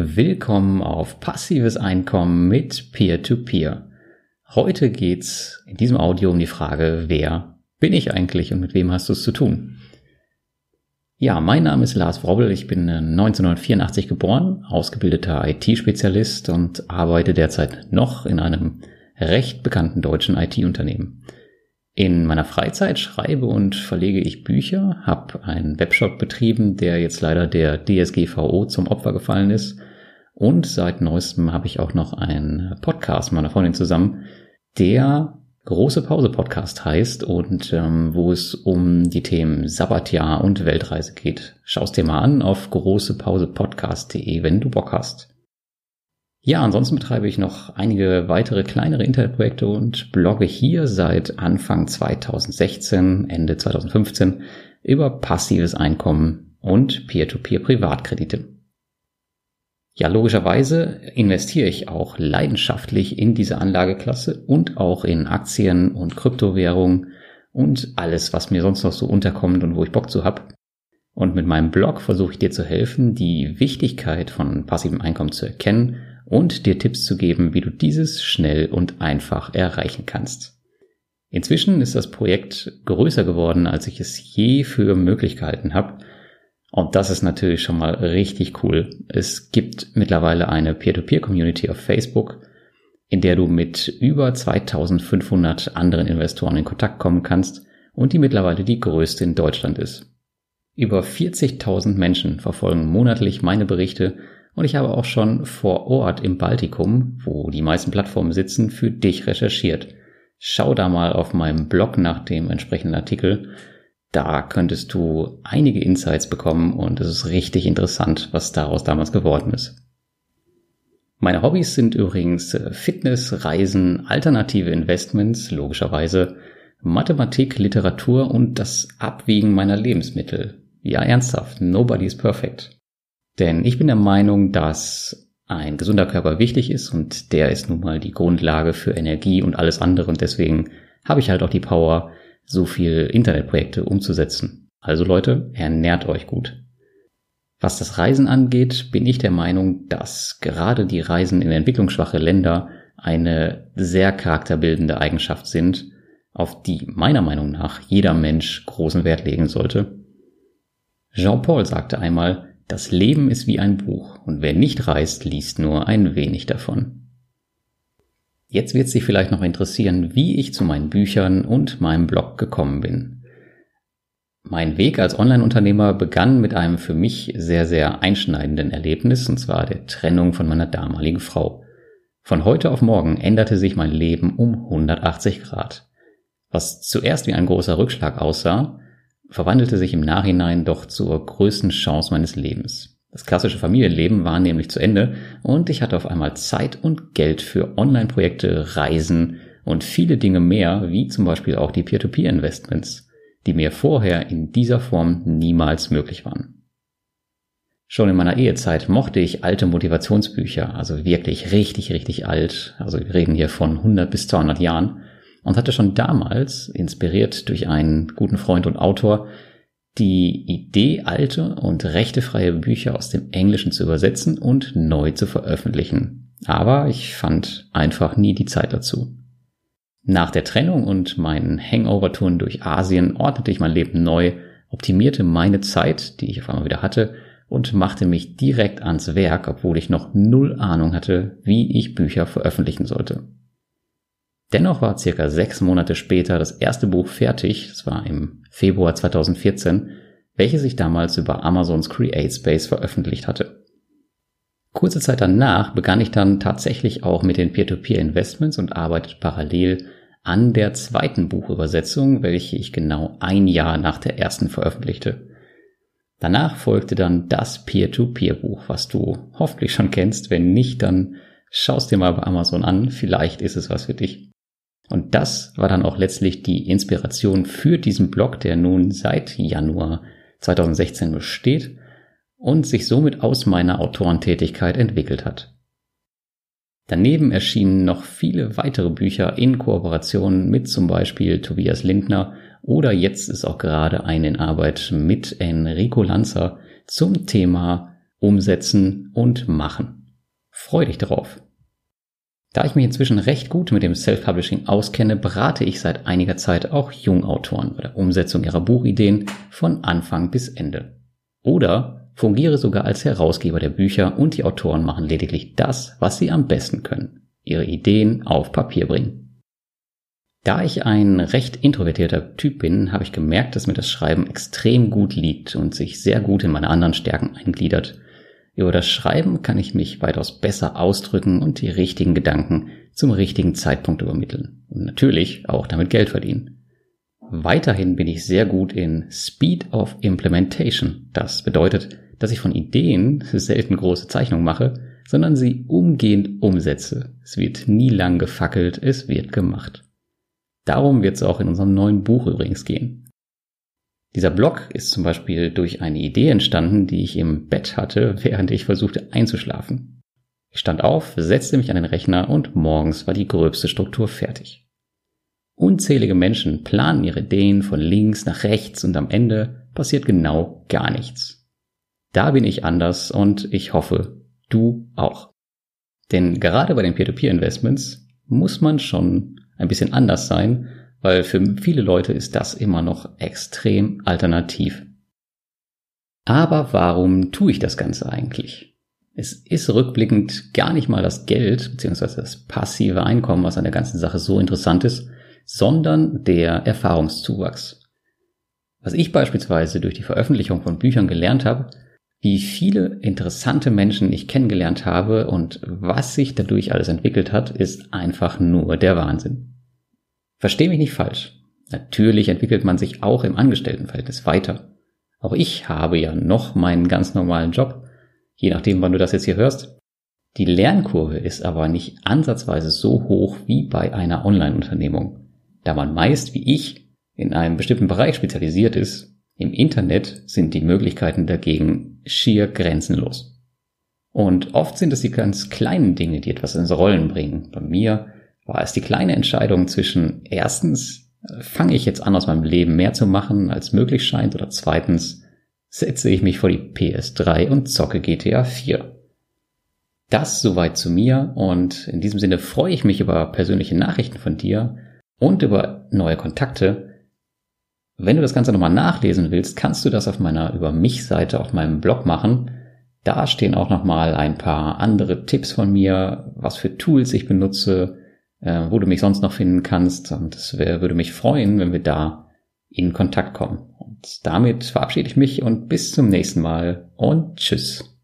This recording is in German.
Willkommen auf passives Einkommen mit Peer-to-Peer. -Peer. Heute geht's in diesem Audio um die Frage, wer bin ich eigentlich und mit wem hast du es zu tun? Ja, mein Name ist Lars Wrobbel, ich bin 1984 geboren, ausgebildeter IT-Spezialist und arbeite derzeit noch in einem recht bekannten deutschen IT-Unternehmen. In meiner Freizeit schreibe und verlege ich Bücher, habe einen Webshop betrieben, der jetzt leider der DSGVO zum Opfer gefallen ist. Und seit neuestem habe ich auch noch einen Podcast meiner Freundin zusammen, der Große Pause Podcast heißt und ähm, wo es um die Themen Sabbatjahr und Weltreise geht. Schau's dir mal an auf großepausepodcast.de, wenn du Bock hast. Ja, ansonsten betreibe ich noch einige weitere kleinere Internetprojekte und blogge hier seit Anfang 2016, Ende 2015 über passives Einkommen und Peer-to-Peer Privatkredite. Ja, logischerweise investiere ich auch leidenschaftlich in diese Anlageklasse und auch in Aktien und Kryptowährungen und alles, was mir sonst noch so unterkommt und wo ich Bock zu hab. Und mit meinem Blog versuche ich dir zu helfen, die Wichtigkeit von passivem Einkommen zu erkennen und dir Tipps zu geben, wie du dieses schnell und einfach erreichen kannst. Inzwischen ist das Projekt größer geworden, als ich es je für möglich gehalten habe und das ist natürlich schon mal richtig cool. Es gibt mittlerweile eine Peer-to-Peer-Community auf Facebook, in der du mit über 2500 anderen Investoren in Kontakt kommen kannst und die mittlerweile die größte in Deutschland ist. Über 40.000 Menschen verfolgen monatlich meine Berichte und ich habe auch schon vor Ort im Baltikum, wo die meisten Plattformen sitzen, für dich recherchiert. Schau da mal auf meinem Blog nach dem entsprechenden Artikel da könntest du einige Insights bekommen und es ist richtig interessant, was daraus damals geworden ist. Meine Hobbys sind übrigens Fitness, Reisen, alternative Investments, logischerweise, Mathematik, Literatur und das Abwiegen meiner Lebensmittel. Ja, ernsthaft, nobody is perfect. Denn ich bin der Meinung, dass ein gesunder Körper wichtig ist und der ist nun mal die Grundlage für Energie und alles andere und deswegen habe ich halt auch die Power, so viel Internetprojekte umzusetzen. Also Leute, ernährt euch gut. Was das Reisen angeht, bin ich der Meinung, dass gerade die Reisen in entwicklungsschwache Länder eine sehr charakterbildende Eigenschaft sind, auf die meiner Meinung nach jeder Mensch großen Wert legen sollte. Jean-Paul sagte einmal, das Leben ist wie ein Buch und wer nicht reist, liest nur ein wenig davon. Jetzt wird sich vielleicht noch interessieren, wie ich zu meinen Büchern und meinem Blog gekommen bin. Mein Weg als Online-Unternehmer begann mit einem für mich sehr, sehr einschneidenden Erlebnis, und zwar der Trennung von meiner damaligen Frau. Von heute auf morgen änderte sich mein Leben um 180 Grad. Was zuerst wie ein großer Rückschlag aussah, verwandelte sich im Nachhinein doch zur größten Chance meines Lebens. Das klassische Familienleben war nämlich zu Ende und ich hatte auf einmal Zeit und Geld für Online-Projekte, Reisen und viele Dinge mehr, wie zum Beispiel auch die Peer-to-Peer-Investments, die mir vorher in dieser Form niemals möglich waren. Schon in meiner Ehezeit mochte ich alte Motivationsbücher, also wirklich richtig, richtig alt, also wir reden hier von 100 bis 200 Jahren, und hatte schon damals, inspiriert durch einen guten Freund und Autor, die Idee, alte und rechtefreie Bücher aus dem Englischen zu übersetzen und neu zu veröffentlichen. Aber ich fand einfach nie die Zeit dazu. Nach der Trennung und meinen Hangover-Touren durch Asien ordnete ich mein Leben neu, optimierte meine Zeit, die ich auf einmal wieder hatte, und machte mich direkt ans Werk, obwohl ich noch null Ahnung hatte, wie ich Bücher veröffentlichen sollte. Dennoch war circa sechs Monate später das erste Buch fertig, das war im Februar 2014, welches ich damals über Amazons Create Space veröffentlicht hatte. Kurze Zeit danach begann ich dann tatsächlich auch mit den Peer-to-Peer-Investments und arbeitete parallel an der zweiten Buchübersetzung, welche ich genau ein Jahr nach der ersten veröffentlichte. Danach folgte dann das Peer-to-Peer-Buch, was du hoffentlich schon kennst. Wenn nicht, dann schaust dir mal bei Amazon an. Vielleicht ist es was für dich. Und das war dann auch letztlich die Inspiration für diesen Blog, der nun seit Januar 2016 besteht und sich somit aus meiner Autorentätigkeit entwickelt hat. Daneben erschienen noch viele weitere Bücher in Kooperation mit zum Beispiel Tobias Lindner oder jetzt ist auch gerade eine in Arbeit mit Enrico Lanzer zum Thema umsetzen und machen. Freu dich darauf. Da ich mich inzwischen recht gut mit dem Self-Publishing auskenne, berate ich seit einiger Zeit auch Jungautoren bei der Umsetzung ihrer Buchideen von Anfang bis Ende. Oder fungiere sogar als Herausgeber der Bücher und die Autoren machen lediglich das, was sie am besten können, ihre Ideen auf Papier bringen. Da ich ein recht introvertierter Typ bin, habe ich gemerkt, dass mir das Schreiben extrem gut liegt und sich sehr gut in meine anderen Stärken eingliedert über das Schreiben kann ich mich weitaus besser ausdrücken und die richtigen Gedanken zum richtigen Zeitpunkt übermitteln. Und natürlich auch damit Geld verdienen. Weiterhin bin ich sehr gut in Speed of Implementation. Das bedeutet, dass ich von Ideen selten große Zeichnungen mache, sondern sie umgehend umsetze. Es wird nie lang gefackelt, es wird gemacht. Darum wird es auch in unserem neuen Buch übrigens gehen. Dieser Blog ist zum Beispiel durch eine Idee entstanden, die ich im Bett hatte, während ich versuchte einzuschlafen. Ich stand auf, setzte mich an den Rechner und morgens war die gröbste Struktur fertig. Unzählige Menschen planen ihre Ideen von links nach rechts und am Ende passiert genau gar nichts. Da bin ich anders und ich hoffe, du auch. Denn gerade bei den Peer-to-Peer-Investments muss man schon ein bisschen anders sein, weil für viele Leute ist das immer noch extrem alternativ. Aber warum tue ich das Ganze eigentlich? Es ist rückblickend gar nicht mal das Geld bzw. das passive Einkommen, was an der ganzen Sache so interessant ist, sondern der Erfahrungszuwachs. Was ich beispielsweise durch die Veröffentlichung von Büchern gelernt habe, wie viele interessante Menschen ich kennengelernt habe und was sich dadurch alles entwickelt hat, ist einfach nur der Wahnsinn. Versteh mich nicht falsch. Natürlich entwickelt man sich auch im Angestelltenverhältnis weiter. Auch ich habe ja noch meinen ganz normalen Job, je nachdem, wann du das jetzt hier hörst. Die Lernkurve ist aber nicht ansatzweise so hoch wie bei einer Online-Unternehmung, da man meist wie ich in einem bestimmten Bereich spezialisiert ist. Im Internet sind die Möglichkeiten dagegen schier grenzenlos. Und oft sind es die ganz kleinen Dinge, die etwas ins Rollen bringen. Bei mir war es die kleine Entscheidung zwischen erstens, äh, fange ich jetzt an aus meinem Leben mehr zu machen, als möglich scheint, oder zweitens, setze ich mich vor die PS3 und zocke GTA 4. Das soweit zu mir und in diesem Sinne freue ich mich über persönliche Nachrichten von dir und über neue Kontakte. Wenn du das Ganze nochmal nachlesen willst, kannst du das auf meiner Über mich Seite auf meinem Blog machen. Da stehen auch nochmal ein paar andere Tipps von mir, was für Tools ich benutze, äh, wo du mich sonst noch finden kannst. Und es würde mich freuen, wenn wir da in Kontakt kommen. Und damit verabschiede ich mich und bis zum nächsten Mal und tschüss.